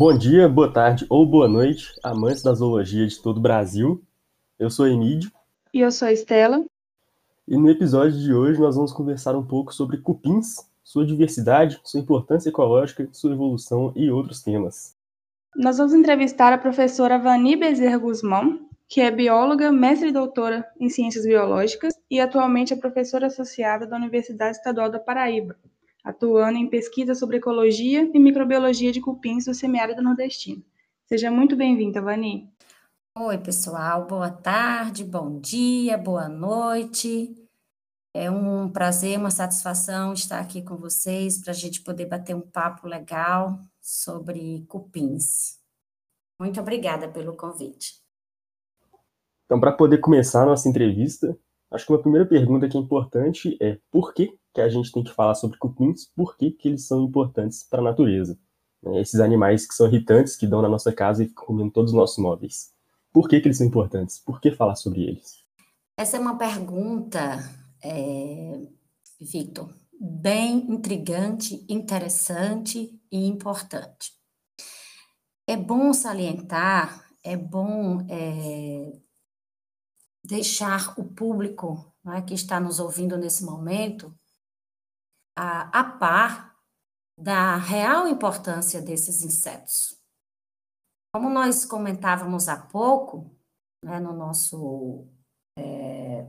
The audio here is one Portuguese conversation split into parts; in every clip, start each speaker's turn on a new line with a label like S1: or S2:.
S1: Bom dia, boa tarde ou boa noite, amantes da zoologia de todo o Brasil. Eu sou Emílio.
S2: E eu sou a Estela.
S1: E no episódio de hoje nós vamos conversar um pouco sobre cupins, sua diversidade, sua importância ecológica, sua evolução e outros temas.
S2: Nós vamos entrevistar a professora Vani Bezerra Guzmão, que é bióloga, mestre e doutora em ciências biológicas e atualmente é professora associada da Universidade Estadual da Paraíba, atuando em pesquisa sobre ecologia e microbiologia de cupins do semiárido nordestino. Seja muito bem-vinda, Vani.
S3: Oi, pessoal, boa tarde, bom dia, boa noite. É um prazer, uma satisfação estar aqui com vocês para a gente poder bater um papo legal sobre cupins. Muito obrigada pelo convite.
S1: Então, para poder começar a nossa entrevista, acho que uma primeira pergunta que é importante é por que, que a gente tem que falar sobre cupins, por que, que eles são importantes para a natureza? Né, esses animais que são irritantes, que dão na nossa casa e ficam comendo todos os nossos móveis. Por que, que eles são importantes? Por que falar sobre eles?
S3: Essa é uma pergunta, é, Victor, bem intrigante, interessante e importante. É bom salientar, é bom é, deixar o público né, que está nos ouvindo nesse momento a, a par da real importância desses insetos. Como nós comentávamos há pouco, né, no nosso. É,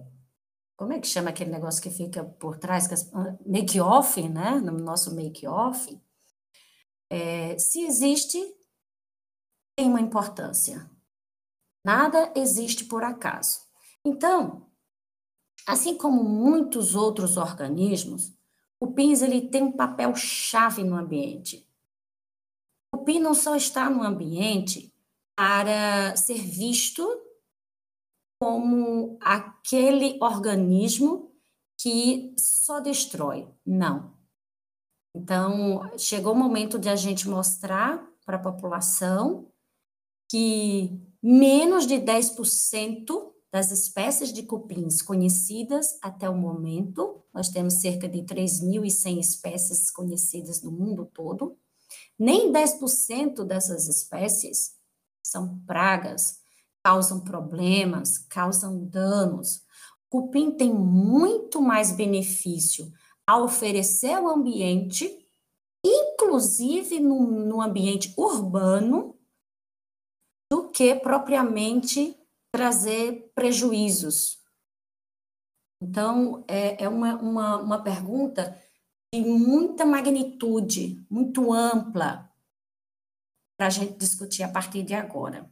S3: como é que chama aquele negócio que fica por trás? Ah, make-off, né? No nosso make-off. É, se existe, tem uma importância. Nada existe por acaso. Então, assim como muitos outros organismos, o PINS ele tem um papel chave no ambiente. O PIN não só está no ambiente para ser visto como aquele organismo que só destrói. Não. Então, chegou o momento de a gente mostrar para a população que menos de 10% das espécies de cupins conhecidas até o momento, nós temos cerca de 3.100 espécies conhecidas no mundo todo, nem 10% dessas espécies são pragas, causam problemas, causam danos. Cupim tem muito mais benefício a oferecer ao ambiente, inclusive no, no ambiente urbano, do que propriamente trazer prejuízos. Então, é, é uma, uma, uma pergunta de muita magnitude, muito ampla, para a gente discutir a partir de agora.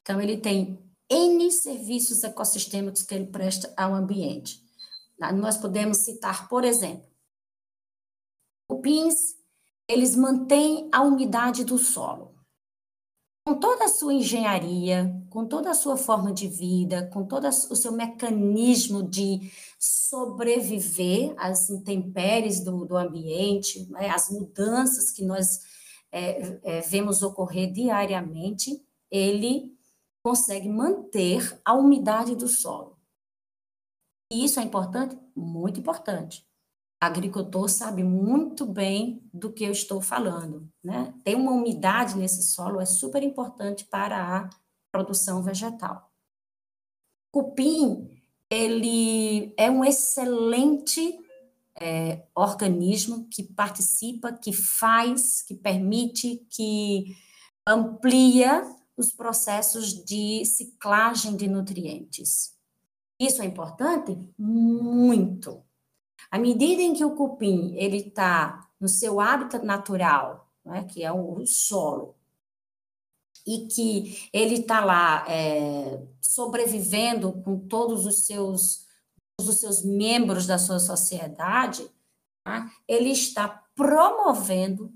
S3: Então, ele tem N serviços ecossistêmicos que ele presta ao ambiente. Nós podemos citar, por exemplo, o PINS, eles mantêm a umidade do solo com toda a sua engenharia, com toda a sua forma de vida, com todo o seu mecanismo de sobreviver às intempéries do, do ambiente, né, as mudanças que nós é, é, vemos ocorrer diariamente, ele consegue manter a umidade do solo. E isso é importante? Muito importante agricultor sabe muito bem do que eu estou falando, né? Ter uma umidade nesse solo é super importante para a produção vegetal. Cupim, ele é um excelente é, organismo que participa, que faz, que permite, que amplia os processos de ciclagem de nutrientes. Isso é importante? Muito. À medida em que o cupim ele está no seu hábitat natural, né, que é o solo, e que ele está lá é, sobrevivendo com todos os seus, os seus membros da sua sociedade, tá? ele está promovendo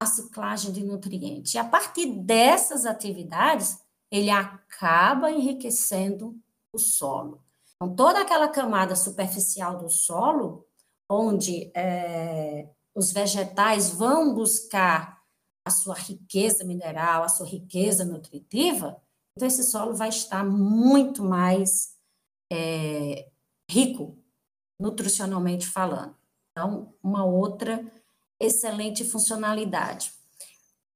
S3: a ciclagem de nutrientes. E a partir dessas atividades, ele acaba enriquecendo o solo. Então, toda aquela camada superficial do solo, onde é, os vegetais vão buscar a sua riqueza mineral, a sua riqueza nutritiva, então esse solo vai estar muito mais é, rico, nutricionalmente falando. Então, uma outra excelente funcionalidade.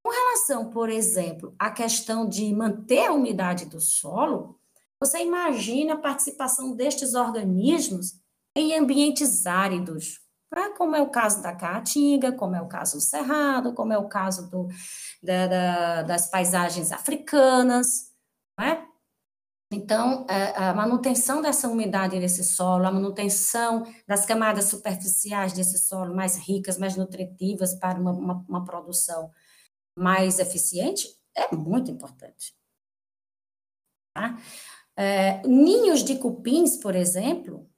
S3: Com relação, por exemplo, à questão de manter a umidade do solo, você imagina a participação destes organismos em ambientes áridos, como é o caso da caatinga, como é o caso do cerrado, como é o caso do, da, da, das paisagens africanas, né? Então, é, a manutenção dessa umidade nesse solo, a manutenção das camadas superficiais desse solo mais ricas, mais nutritivas para uma, uma, uma produção mais eficiente, é muito importante. Tá? É, ninhos de cupins, por exemplo,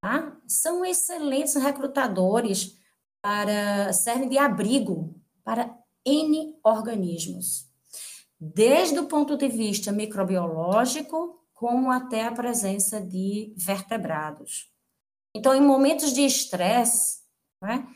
S3: tá? são excelentes recrutadores para servem de abrigo para N organismos, desde o ponto de vista microbiológico, como até a presença de vertebrados. Então, em momentos de estresse, né,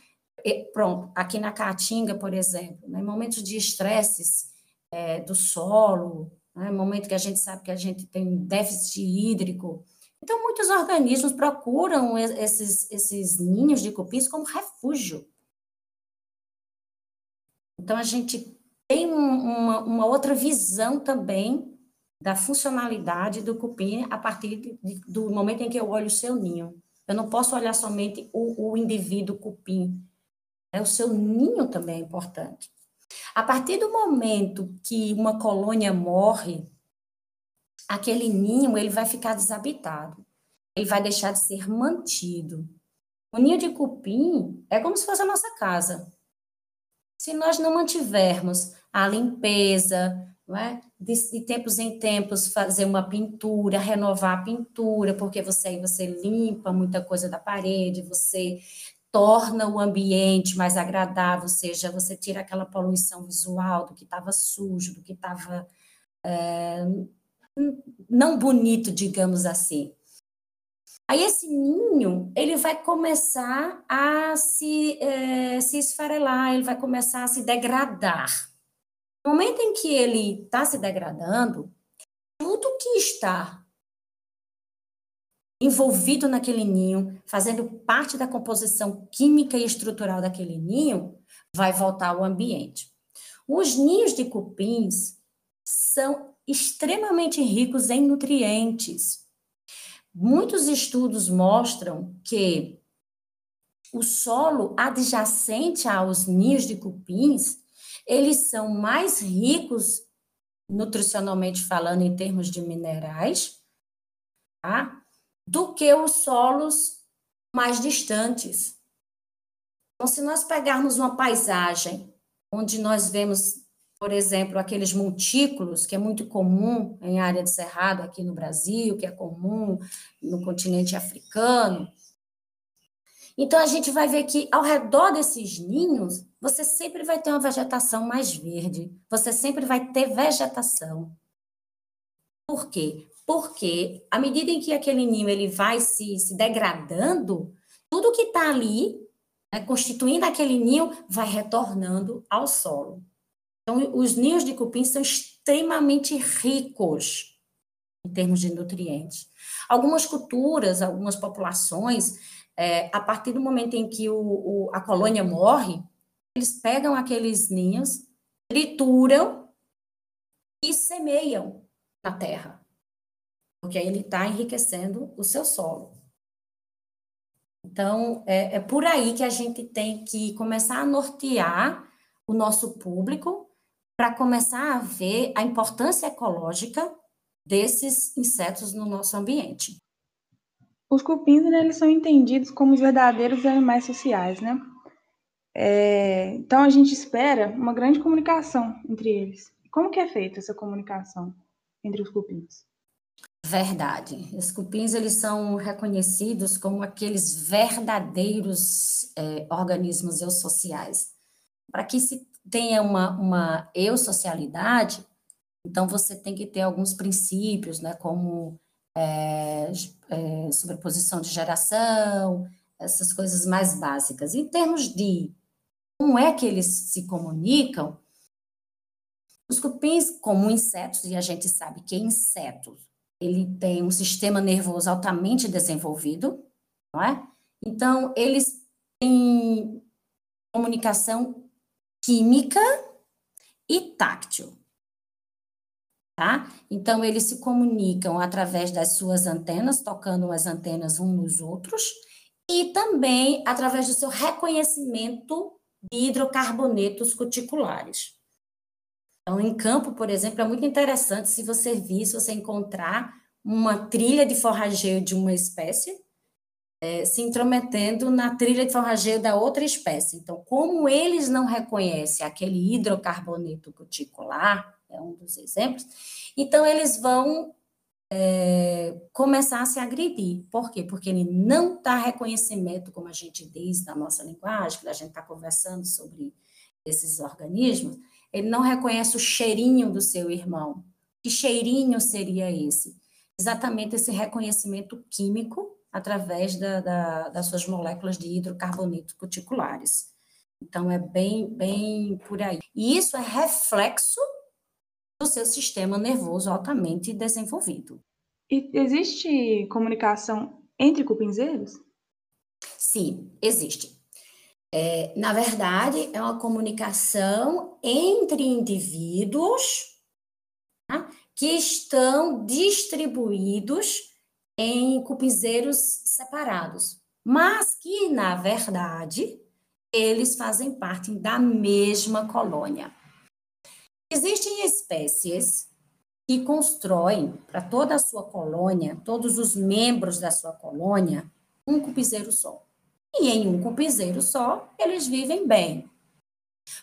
S3: pronto, aqui na Caatinga, por exemplo, né, em momentos de estresses é, do solo, né, momento que a gente sabe que a gente tem déficit hídrico, então, muitos organismos procuram esses, esses ninhos de cupins como refúgio. Então, a gente tem uma, uma outra visão também da funcionalidade do cupim a partir de, do momento em que eu olho o seu ninho. Eu não posso olhar somente o, o indivíduo cupim. Né? O seu ninho também é importante. A partir do momento que uma colônia morre, aquele ninho ele vai ficar desabitado. Ele vai deixar de ser mantido. O ninho de cupim é como se fosse a nossa casa. Se nós não mantivermos a limpeza, é? de, de tempos em tempos fazer uma pintura, renovar a pintura, porque você aí você limpa muita coisa da parede, você torna o ambiente mais agradável, ou seja, você tira aquela poluição visual do que estava sujo, do que estava é, não bonito, digamos assim. Aí esse ninho, ele vai começar a se, é, se esfarelar, ele vai começar a se degradar. No momento em que ele está se degradando, tudo que está envolvido naquele ninho, fazendo parte da composição química e estrutural daquele ninho, vai voltar ao ambiente. Os ninhos de cupins são extremamente ricos em nutrientes. Muitos estudos mostram que o solo adjacente aos ninhos de cupins, eles são mais ricos nutricionalmente falando em termos de minerais, tá? Do que os solos mais distantes. Então, se nós pegarmos uma paisagem onde nós vemos por exemplo, aqueles montículos, que é muito comum em área de cerrado aqui no Brasil, que é comum no continente africano. Então, a gente vai ver que ao redor desses ninhos, você sempre vai ter uma vegetação mais verde, você sempre vai ter vegetação. Por quê? Porque à medida em que aquele ninho ele vai se, se degradando, tudo que está ali, né, constituindo aquele ninho, vai retornando ao solo. Então, os ninhos de cupim são extremamente ricos em termos de nutrientes. Algumas culturas, algumas populações, é, a partir do momento em que o, o, a colônia morre, eles pegam aqueles ninhos, trituram e semeiam na terra, porque aí ele está enriquecendo o seu solo. Então, é, é por aí que a gente tem que começar a nortear o nosso público para começar a ver a importância ecológica desses insetos no nosso ambiente.
S2: Os cupins né, eles são entendidos como os verdadeiros animais sociais, né? É, então a gente espera uma grande comunicação entre eles. Como que é feita essa comunicação entre os cupins?
S3: Verdade. Os cupins eles são reconhecidos como aqueles verdadeiros é, organismos eusociais. Para que se tenha uma, uma eu-socialidade, então você tem que ter alguns princípios, né, como é, é, sobreposição de geração, essas coisas mais básicas. Em termos de como é que eles se comunicam, os cupins, como insetos, e a gente sabe que insetos, ele tem um sistema nervoso altamente desenvolvido, não é? Então, eles têm comunicação química e táctil. Tá? Então, eles se comunicam através das suas antenas, tocando as antenas uns nos outros, e também através do seu reconhecimento de hidrocarbonetos cuticulares. Então, em campo, por exemplo, é muito interessante se você vir, se você encontrar uma trilha de forrageio de uma espécie é, se intrometendo na trilha de forrageio da outra espécie. Então, como eles não reconhecem aquele hidrocarboneto cuticular, é um dos exemplos, então eles vão é, começar a se agredir. Por quê? Porque ele não dá reconhecimento, como a gente diz na nossa linguagem, que a gente está conversando sobre esses organismos, ele não reconhece o cheirinho do seu irmão. Que cheirinho seria esse? Exatamente esse reconhecimento químico através da, da, das suas moléculas de hidrocarboneto cuticulares. Então, é bem, bem por aí. E isso é reflexo do seu sistema nervoso altamente desenvolvido.
S2: E existe comunicação entre cupinzeiros?
S3: Sim, existe. É, na verdade, é uma comunicação entre indivíduos tá? que estão distribuídos em cupinzeiros separados, mas que, na verdade, eles fazem parte da mesma colônia. Existem espécies que constroem para toda a sua colônia, todos os membros da sua colônia, um cupinzeiro só e em um cupizeiro só eles vivem bem.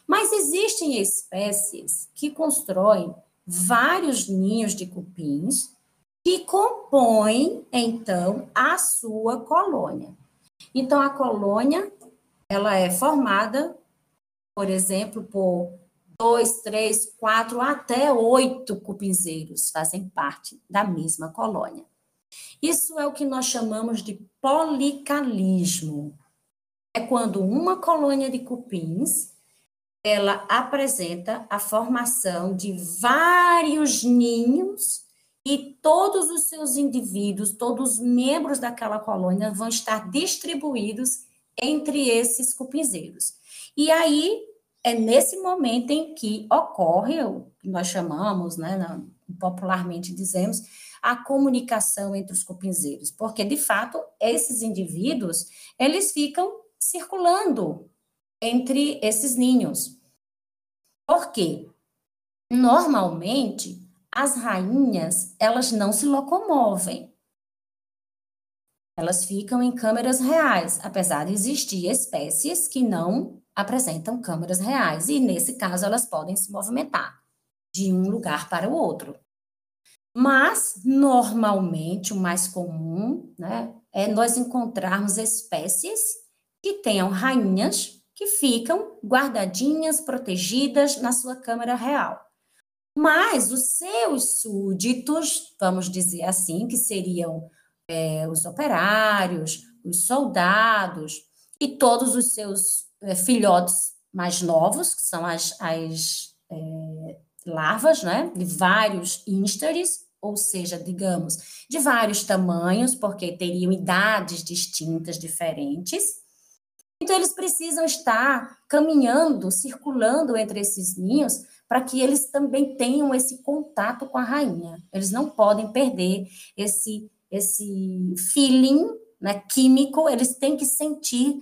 S3: Mas existem espécies que constroem vários ninhos de cupins que compõem então a sua colônia. Então a colônia ela é formada, por exemplo, por dois, três, quatro, até oito cupinzeiros fazem parte da mesma colônia. Isso é o que nós chamamos de policalismo. É quando uma colônia de cupins ela apresenta a formação de vários ninhos e todos os seus indivíduos, todos os membros daquela colônia vão estar distribuídos entre esses cupinzeiros. E aí é nesse momento em que ocorre o que nós chamamos, né, popularmente dizemos, a comunicação entre os cupinzeiros, porque de fato esses indivíduos eles ficam circulando entre esses ninhos. Por quê? Normalmente as rainhas elas não se locomovem. Elas ficam em câmeras reais, apesar de existir espécies que não apresentam câmeras reais e nesse caso elas podem se movimentar de um lugar para o outro. Mas, normalmente, o mais comum né, é nós encontrarmos espécies que tenham rainhas que ficam guardadinhas, protegidas na sua câmara real. Mas os seus súditos, vamos dizer assim, que seriam é, os operários, os soldados e todos os seus é, filhotes mais novos, que são as, as é, larvas, né, de vários ísteres, ou seja, digamos, de vários tamanhos, porque teriam idades distintas, diferentes. Então, eles precisam estar caminhando, circulando entre esses ninhos, para que eles também tenham esse contato com a rainha. Eles não podem perder esse, esse feeling né, químico, eles têm que sentir,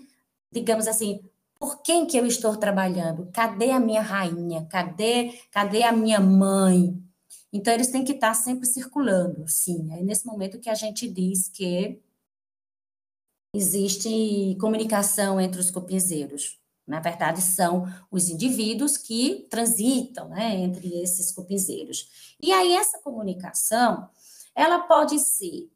S3: digamos assim, por quem que eu estou trabalhando? Cadê a minha rainha? Cadê, cadê a minha mãe? Então, eles têm que estar sempre circulando, sim. É nesse momento que a gente diz que existe comunicação entre os cupinzeiros. Na verdade, são os indivíduos que transitam né, entre esses cupinzeiros. E aí, essa comunicação, ela pode ser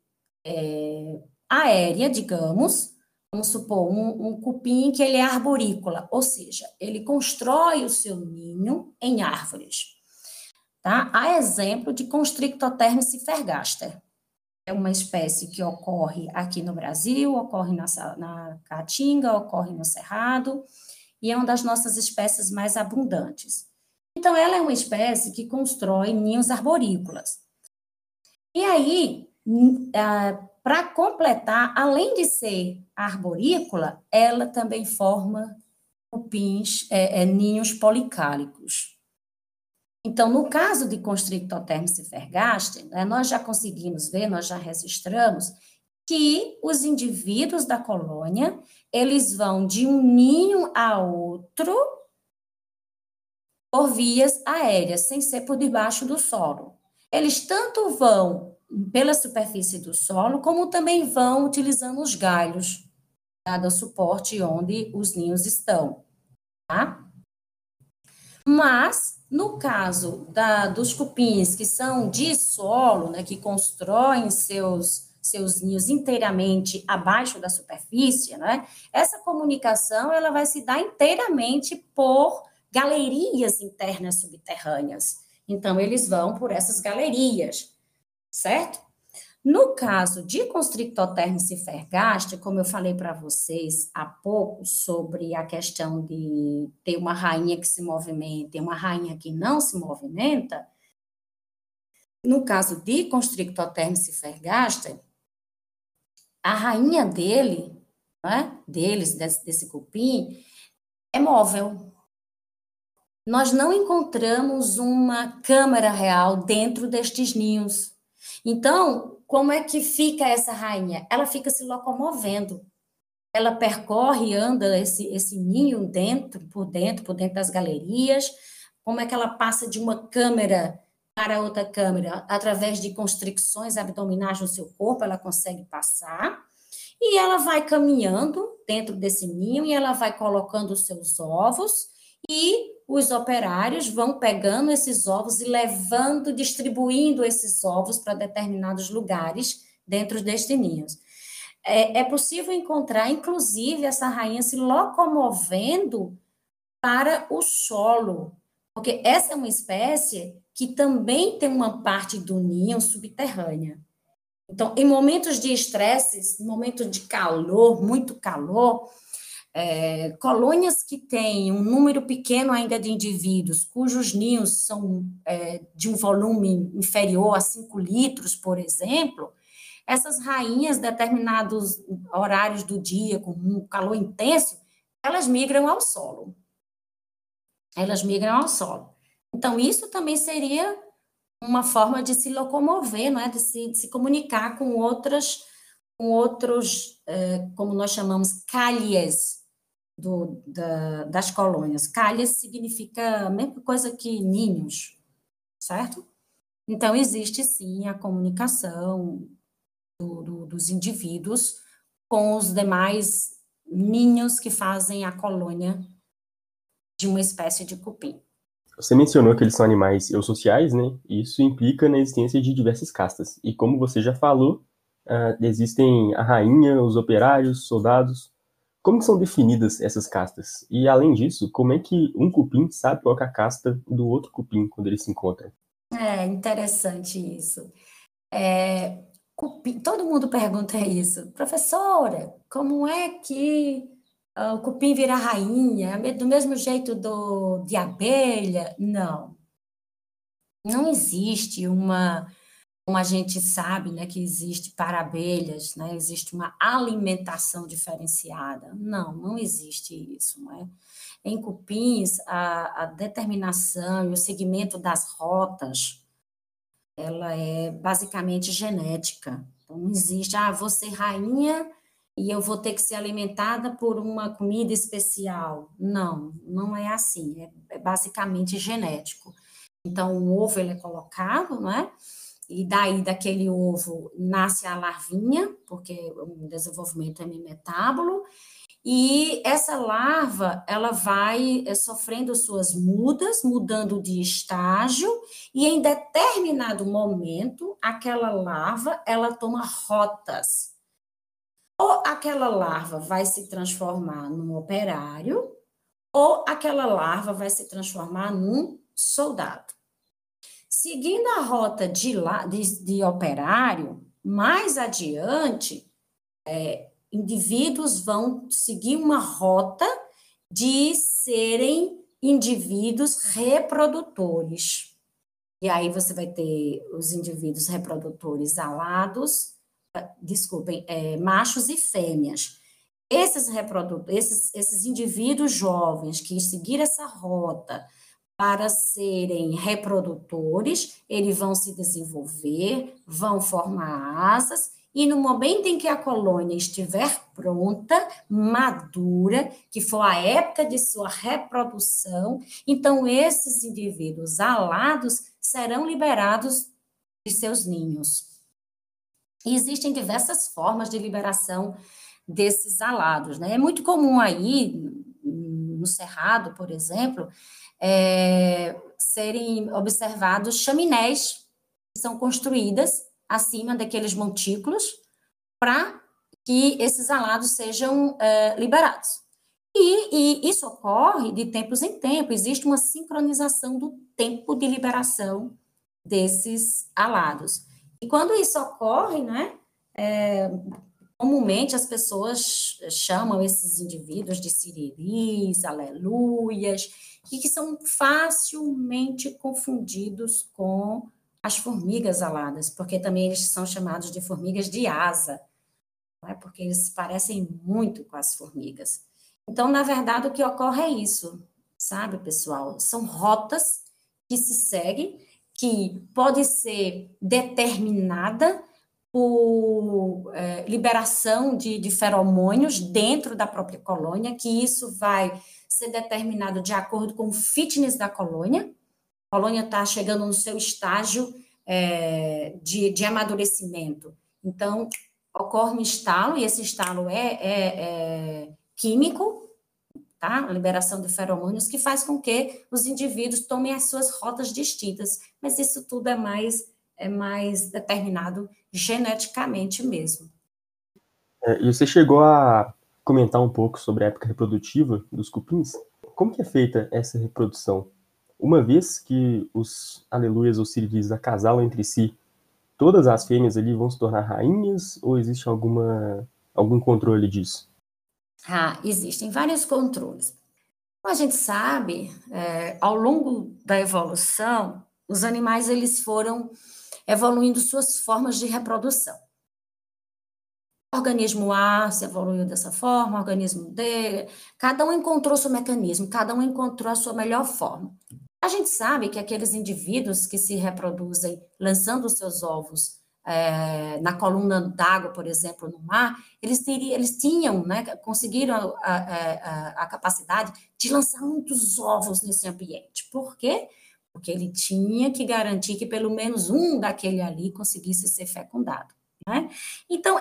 S3: é, aérea, digamos, vamos supor, um, um cupim que ele é arborícola, ou seja, ele constrói o seu ninho em árvores. Tá? Há exemplo de Constrictotermes cifergaster. É uma espécie que ocorre aqui no Brasil, ocorre na, na Caatinga, ocorre no Cerrado, e é uma das nossas espécies mais abundantes. Então, ela é uma espécie que constrói ninhos arborícolas. E aí, para completar, além de ser arborícola, ela também forma cupins, é, é, ninhos policálicos. Então, no caso de Constrictothermus cifergaster, né, nós já conseguimos ver, nós já registramos que os indivíduos da colônia, eles vão de um ninho a outro por vias aéreas, sem ser por debaixo do solo. Eles tanto vão pela superfície do solo, como também vão utilizando os galhos, dado o suporte onde os ninhos estão, tá? Mas, no caso da, dos cupins que são de solo, né, que constroem seus, seus ninhos inteiramente abaixo da superfície, né, essa comunicação ela vai se dar inteiramente por galerias internas subterrâneas. Então, eles vão por essas galerias, certo? No caso de Constrictothermus cifergaster, como eu falei para vocês há pouco sobre a questão de ter uma rainha que se movimenta e uma rainha que não se movimenta, no caso de Constrictothermus cifergaster, a rainha dele, né, deles, desse, desse cupim, é móvel. Nós não encontramos uma câmara real dentro destes ninhos. Então, como é que fica essa rainha? Ela fica se locomovendo. Ela percorre, anda esse, esse ninho dentro, por dentro, por dentro das galerias. Como é que ela passa de uma câmera para outra câmera? Através de constricções abdominais no seu corpo, ela consegue passar. E ela vai caminhando dentro desse ninho e ela vai colocando os seus ovos e os operários vão pegando esses ovos e levando, distribuindo esses ovos para determinados lugares dentro destes ninhos. É, é, possível encontrar, inclusive, essa rainha se locomovendo para o solo, porque essa é uma espécie que também tem uma parte do ninho subterrânea. Então, em momentos de estresse, momentos de calor, muito calor, é, colônias que têm um número pequeno ainda de indivíduos, cujos ninhos são é, de um volume inferior a 5 litros, por exemplo, essas rainhas, determinados horários do dia, com um calor intenso, elas migram ao solo. Elas migram ao solo. Então, isso também seria uma forma de se locomover, não é? de, se, de se comunicar com outras, com outros, é, como nós chamamos, calhes do, da, das colônias. Calhas significa a mesma coisa que ninhos, certo? Então, existe sim a comunicação do, do, dos indivíduos com os demais ninhos que fazem a colônia de uma espécie de cupim.
S1: Você mencionou que eles são animais eusociais, né? Isso implica na existência de diversas castas. E como você já falou, uh, existem a rainha, os operários, soldados. Como são definidas essas castas? E além disso, como é que um cupim sabe qual é a casta do outro cupim quando eles se encontram?
S3: É interessante isso. É, cupim, todo mundo pergunta isso. Professora, como é que uh, o cupim vira rainha? É do mesmo jeito do, de abelha? Não. Não existe uma como a gente sabe, né, que existe para abelhas, né, existe uma alimentação diferenciada. Não, não existe isso, não é? Em cupins, a, a determinação e o segmento das rotas, ela é basicamente genética. Então, não existe, ah, ser rainha e eu vou ter que ser alimentada por uma comida especial. Não, não é assim, é, é basicamente genético. Então, o ovo ele é colocado, não é? E daí daquele ovo nasce a larvinha, porque o desenvolvimento é metábolo, e essa larva, ela vai eh, sofrendo suas mudas, mudando de estágio, e em determinado momento, aquela larva, ela toma rotas. Ou aquela larva vai se transformar num operário, ou aquela larva vai se transformar num soldado. Seguindo a rota de, lá, de, de operário, mais adiante, é, indivíduos vão seguir uma rota de serem indivíduos reprodutores. E aí você vai ter os indivíduos reprodutores alados, ah, desculpem, é, machos e fêmeas. Esses, esses, esses indivíduos jovens que seguiram essa rota para serem reprodutores, eles vão se desenvolver, vão formar asas, e no momento em que a colônia estiver pronta, madura, que for a época de sua reprodução, então esses indivíduos alados serão liberados de seus ninhos. E existem diversas formas de liberação desses alados, né? É muito comum aí, Cerrado, por exemplo, é, serem observados chaminés que são construídas acima daqueles montículos para que esses alados sejam é, liberados. E, e, isso ocorre de tempos em tempos, existe uma sincronização do tempo de liberação desses alados. E quando isso ocorre, né, é, comumente as pessoas chamam esses indivíduos de siriris, aleluias, e que são facilmente confundidos com as formigas aladas, porque também eles são chamados de formigas de asa, é? porque eles parecem muito com as formigas. Então, na verdade, o que ocorre é isso, sabe, pessoal? São rotas que se seguem, que pode ser determinada por é, liberação de, de feromônios dentro da própria colônia, que isso vai ser determinado de acordo com o fitness da colônia. A colônia está chegando no seu estágio é, de, de amadurecimento. Então, ocorre um estalo, e esse estalo é, é, é químico, tá? A liberação de feromônios, que faz com que os indivíduos tomem as suas rotas distintas. Mas isso tudo é mais, é mais determinado geneticamente mesmo.
S1: É, e você chegou a comentar um pouco sobre a época reprodutiva dos cupins. Como que é feita essa reprodução? Uma vez que os aleluias ou siriris acasalam entre si, todas as fêmeas ali vão se tornar rainhas ou existe alguma, algum controle disso?
S3: Ah, existem vários controles. Como a gente sabe, é, ao longo da evolução, os animais eles foram evoluindo suas formas de reprodução. O organismo A se evoluiu dessa forma, o organismo D, cada um encontrou seu mecanismo, cada um encontrou a sua melhor forma. A gente sabe que aqueles indivíduos que se reproduzem lançando seus ovos é, na coluna d'água, por exemplo, no mar, eles, teriam, eles tinham, né, conseguiram a, a, a, capacidade de lançar muitos ovos nesse ambiente. Por quê? Porque ele tinha que garantir que pelo menos um daquele ali conseguisse ser fecundado. Né? Então,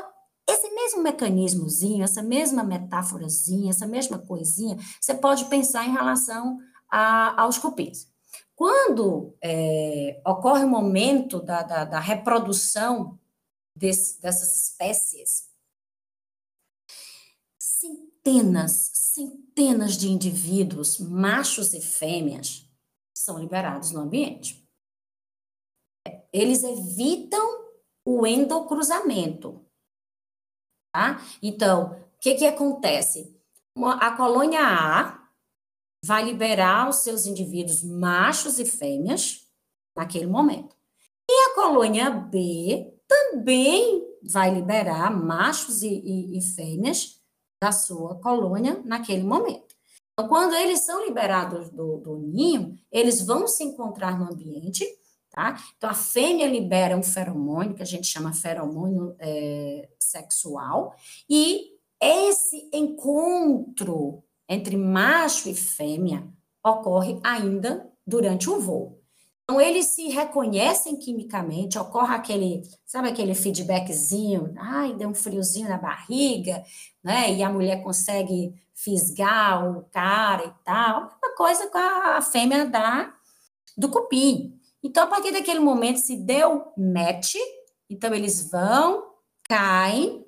S3: esse mesmo mecanismozinho, essa mesma metáforazinha, essa mesma coisinha, você pode pensar em relação a, aos cupins. Quando é, ocorre o momento da, da, da reprodução desse, dessas espécies, centenas, centenas de indivíduos, machos e fêmeas, são liberados no ambiente. Eles evitam o endocruzamento. Tá? Então, o que, que acontece? A colônia A vai liberar os seus indivíduos machos e fêmeas naquele momento. E a colônia B também vai liberar machos e, e, e fêmeas da sua colônia naquele momento. Então, quando eles são liberados do, do ninho, eles vão se encontrar no ambiente Tá? Então, a fêmea libera um feromônio, que a gente chama feromônio é, sexual, e esse encontro entre macho e fêmea ocorre ainda durante o voo. Então, eles se reconhecem quimicamente, ocorre aquele, sabe aquele feedbackzinho, ai, deu um friozinho na barriga, né? E a mulher consegue fisgar o cara e tal. Uma coisa com a fêmea da, do cupim. Então, a partir daquele momento, se deu match, então eles vão, caem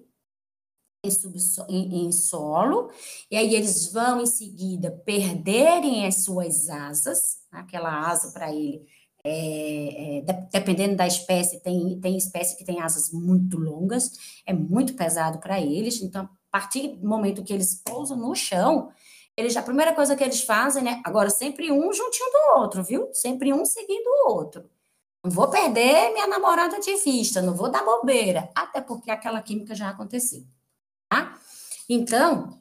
S3: em, subsolo, em, em solo, e aí eles vão em seguida perderem as suas asas, aquela asa para ele, é, é, dependendo da espécie, tem, tem espécie que tem asas muito longas, é muito pesado para eles, então, a partir do momento que eles pousam no chão, eles, a primeira coisa que eles fazem, né? Agora, sempre um juntinho do outro, viu? Sempre um seguindo o outro. Não vou perder minha namorada de vista, não vou dar bobeira, até porque aquela química já aconteceu, tá? Então,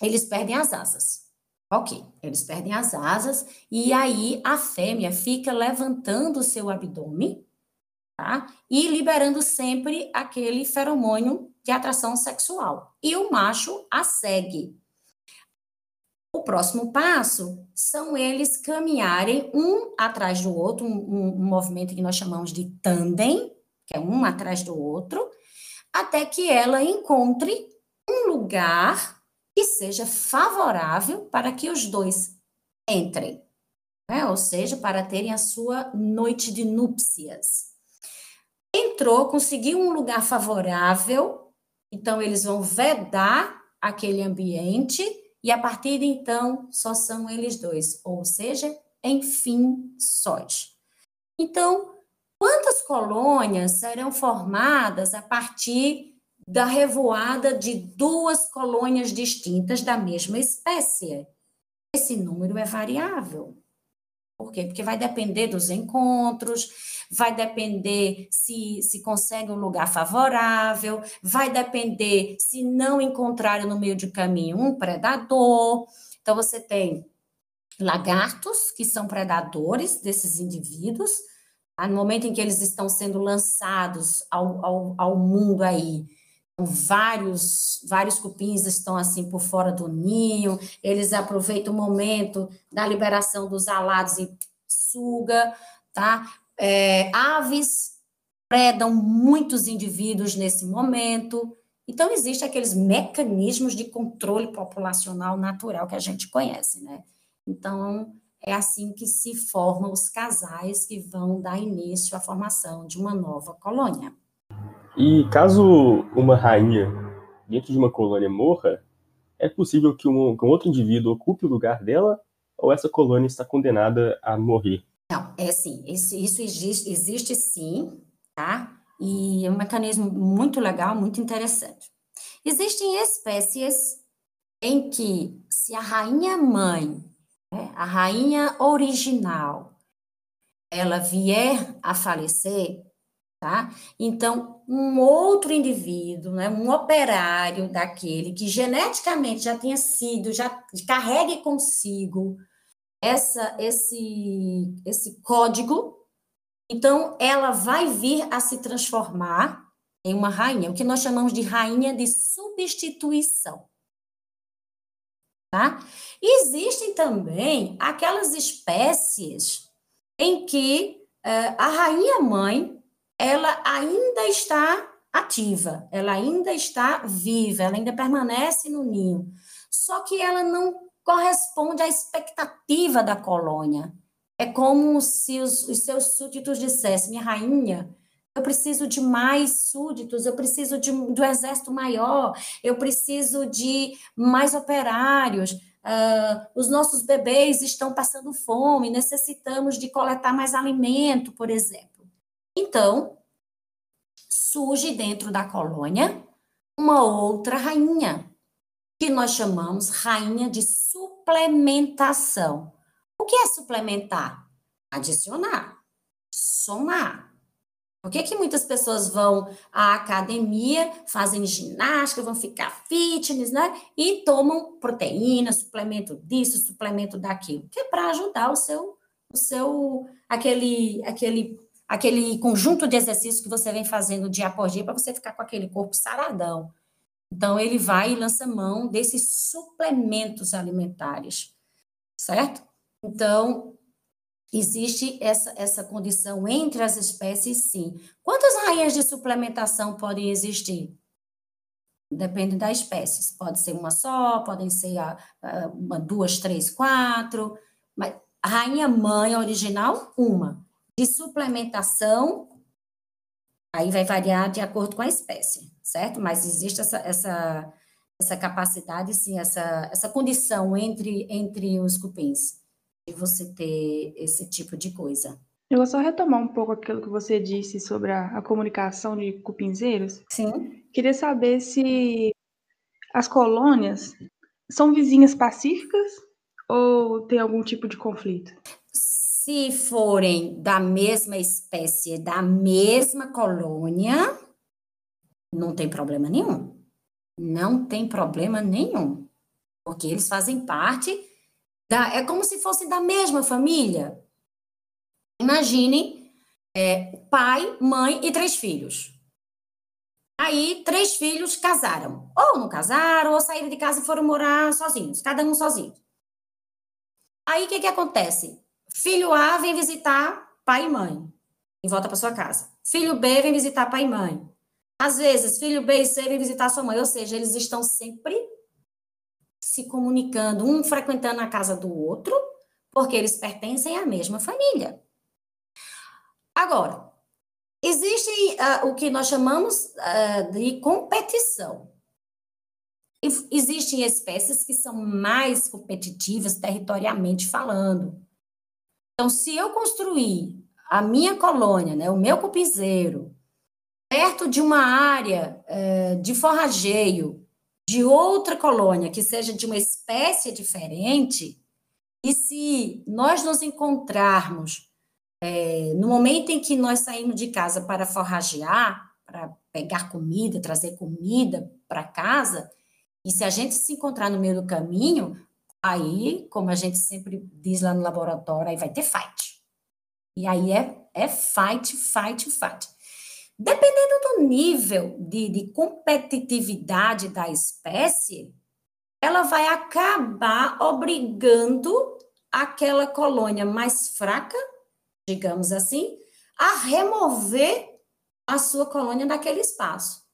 S3: eles perdem as asas. Ok, eles perdem as asas e aí a fêmea fica levantando o seu abdômen, tá? E liberando sempre aquele feromônio de atração sexual. E o macho a segue. O próximo passo são eles caminharem um atrás do outro, um, um movimento que nós chamamos de tandem, que é um atrás do outro, até que ela encontre um lugar que seja favorável para que os dois entrem, né? ou seja, para terem a sua noite de núpcias. Entrou, conseguiu um lugar favorável, então eles vão vedar aquele ambiente e a partir de então só são eles dois, ou seja, enfim, sós. Então, quantas colônias serão formadas a partir da revoada de duas colônias distintas da mesma espécie. Esse número é variável. Por quê? Porque vai depender dos encontros, vai depender se, se consegue um lugar favorável, vai depender se não encontrarem no meio de caminho um predador. Então, você tem lagartos, que são predadores desses indivíduos, tá? no momento em que eles estão sendo lançados ao, ao, ao mundo aí, vários vários cupins estão assim por fora do ninho, eles aproveitam o momento da liberação dos alados e suga, tá? É, aves predam muitos indivíduos nesse momento. Então, existem aqueles mecanismos de controle populacional natural que a gente conhece, né? Então, é assim que se formam os casais que vão dar início à formação de uma nova colônia.
S1: E caso uma rainha dentro de uma colônia morra, é possível que um, que um outro indivíduo ocupe o lugar dela ou essa colônia está condenada a morrer?
S3: Não, é assim, isso, isso existe, existe sim, tá? E é um mecanismo muito legal, muito interessante. Existem espécies em que, se a rainha mãe, né, a rainha original, ela vier a falecer, tá? Então, um outro indivíduo, né, um operário daquele que geneticamente já tenha sido, já carregue consigo essa, esse, esse código, então ela vai vir a se transformar em uma rainha, o que nós chamamos de rainha de substituição. Tá? Existem também aquelas espécies em que uh, a rainha mãe ela ainda está ativa, ela ainda está viva, ela ainda permanece no ninho. Só que ela não corresponde à expectativa da colônia. É como se os, os seus súditos dissessem: minha rainha, eu preciso de mais súditos, eu preciso de, do exército maior, eu preciso de mais operários. Uh, os nossos bebês estão passando fome, necessitamos de coletar mais alimento, por exemplo. Então, surge dentro da colônia uma outra rainha, que nós chamamos rainha de suplementação. O que é suplementar? Adicionar, somar. Por que, que muitas pessoas vão à academia, fazem ginástica, vão ficar fitness, né? E tomam proteína, suplemento disso, suplemento daquilo, que é para ajudar o seu, o seu, aquele, aquele aquele conjunto de exercícios que você vem fazendo dia após dia para você ficar com aquele corpo saradão. Então, ele vai e lança mão desses suplementos alimentares, certo? Então, existe essa, essa condição entre as espécies, sim. Quantas rainhas de suplementação podem existir? Depende da espécie. Pode ser uma só, podem ser a, a, uma, duas, três, quatro. Mas rainha mãe original, uma de suplementação, aí vai variar de acordo com a espécie, certo? Mas existe essa, essa, essa capacidade, sim, essa, essa condição entre, entre os cupins, de você ter esse tipo de coisa.
S2: Eu vou só retomar um pouco aquilo que você disse sobre a, a comunicação de cupinzeiros.
S3: Sim.
S2: Queria saber se as colônias são vizinhas pacíficas ou tem algum tipo de conflito?
S3: Se forem da mesma espécie, da mesma colônia, não tem problema nenhum. Não tem problema nenhum. Porque eles fazem parte Da, é como se fosse da mesma família. Imagine é, pai, mãe e três filhos. Aí, três filhos casaram. Ou não casaram, ou saíram de casa e foram morar sozinhos, cada um sozinho. Aí, o que, que acontece? Filho A vem visitar pai e mãe e volta para sua casa. Filho B vem visitar pai e mãe. Às vezes, filho B e C vem visitar sua mãe, ou seja, eles estão sempre se comunicando, um frequentando a casa do outro, porque eles pertencem à mesma família. Agora, existe uh, o que nós chamamos uh, de competição. Existem espécies que são mais competitivas territorialmente falando. Então, se eu construir a minha colônia, né, o meu cupinzeiro, perto de uma área uh, de forrageio de outra colônia, que seja de uma espécie diferente, e se nós nos encontrarmos é, no momento em que nós saímos de casa para forragear, para pegar comida, trazer comida para casa, e se a gente se encontrar no meio do caminho, aí, como a gente sempre diz lá no laboratório, aí vai ter fight. E aí é, é fight, fight, fight. Dependendo do nível de, de competitividade da espécie, ela vai acabar obrigando aquela colônia mais fraca, digamos assim, a remover a sua colônia daquele espaço.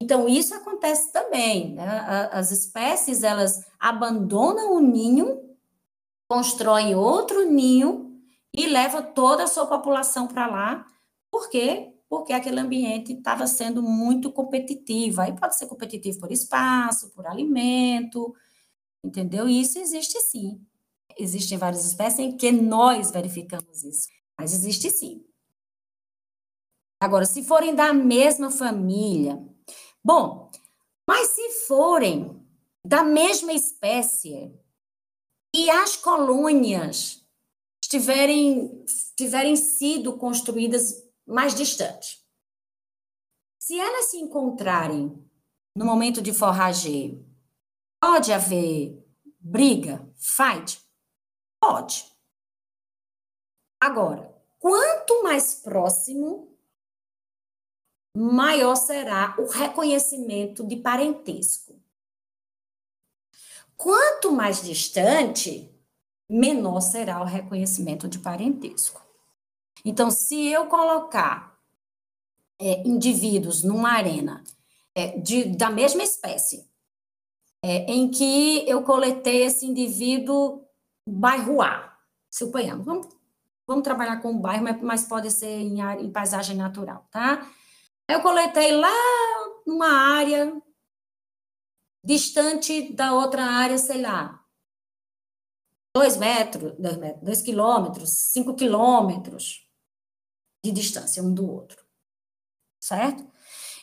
S3: Então, isso acontece também. Né? As espécies, elas abandonam o ninho, constroem outro ninho e levam toda a sua população para lá, porque porque aquele ambiente estava sendo muito competitivo. Aí pode ser competitivo por espaço, por alimento, entendeu? Isso existe sim. Existem várias espécies em que nós verificamos isso, mas existe sim. Agora, se forem da mesma família, bom, mas se forem da mesma espécie e as colônias tiverem, tiverem sido construídas mais distante. Se elas se encontrarem no momento de forrageio, pode haver briga, fight? Pode. Agora, quanto mais próximo, maior será o reconhecimento de parentesco. Quanto mais distante, menor será o reconhecimento de parentesco. Então, se eu colocar é, indivíduos numa arena é, de, da mesma espécie, é, em que eu coletei esse indivíduo bairro A, suponhamos, vamos, vamos trabalhar com o bairro, mas, pode ser em, em paisagem natural, tá? Eu coletei lá numa área distante da outra área, sei lá, dois metros, dois, metros, dois quilômetros, cinco quilômetros, de distância um do outro. Certo?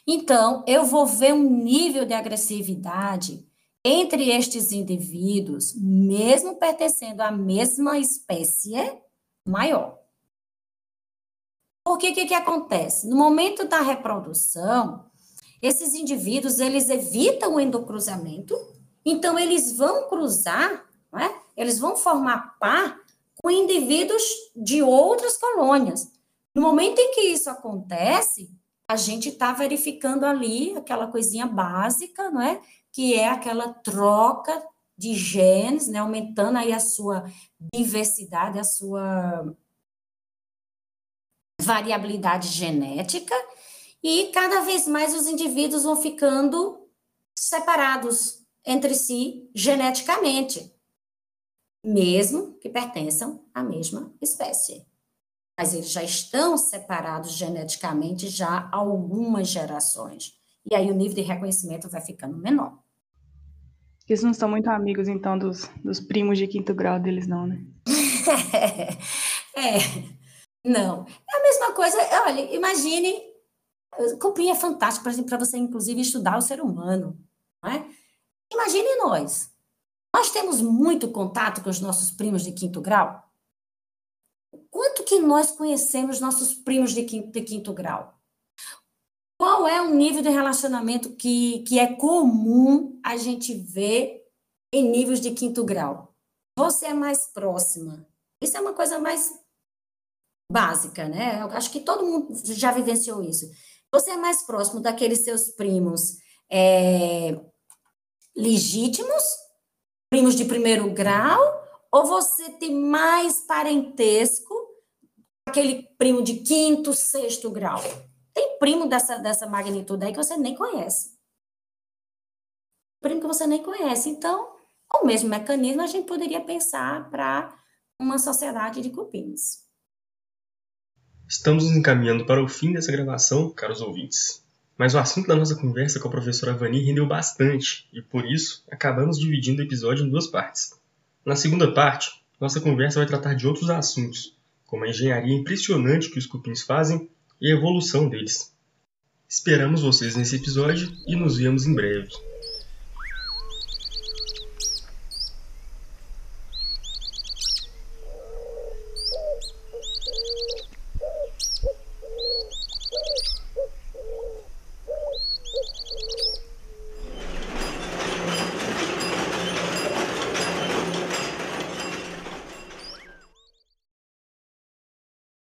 S3: Então, eu vou ver um nível de agressividade entre estes indivíduos, mesmo pertencendo à mesma espécie, maior. Porque que, que acontece? No momento da reprodução, esses indivíduos, eles evitam o endocruzamento, então eles vão cruzar, é? eles vão formar par com indivíduos de outras colônias. No momento em que isso acontece, a gente está verificando ali aquela coisinha básica, não é? Que é aquela troca de genes, né? Aumentando aí a sua diversidade, a sua variabilidade genética, e cada vez mais os indivíduos vão ficando separados entre si geneticamente, mesmo que pertençam à mesma espécie mas eles já estão separados geneticamente já há algumas gerações. E aí o nível de reconhecimento vai ficando menor.
S2: Eles não são muito amigos, então, dos, dos primos de quinto grau deles, não, né?
S3: é, não. É a mesma coisa, olha, imagine, cupim é fantástico para você, inclusive, estudar o ser humano, não é? Imagine nós. Nós temos muito contato com os nossos primos de quinto grau? Quanto que nós conhecemos nossos primos de quinto, de quinto grau? Qual é o nível de relacionamento que, que é comum a gente ver em níveis de quinto grau? você é mais próxima. Isso é uma coisa mais básica, né? Eu acho que todo mundo já vivenciou isso. Você é mais próximo daqueles seus primos é, legítimos, primos de primeiro grau, ou você tem mais parentesco aquele primo de quinto, sexto grau? Tem primo dessa, dessa magnitude aí que você nem conhece. Primo que você nem conhece. Então, o mesmo mecanismo a gente poderia pensar para uma sociedade de cupinos.
S1: Estamos nos encaminhando para o fim dessa gravação, caros ouvintes. Mas o assunto da nossa conversa com a professora Vani rendeu bastante e, por isso, acabamos dividindo o episódio em duas partes. Na segunda parte, nossa conversa vai tratar de outros assuntos, como a engenharia impressionante que os cupins fazem e a evolução deles. Esperamos vocês nesse episódio e nos vemos em breve.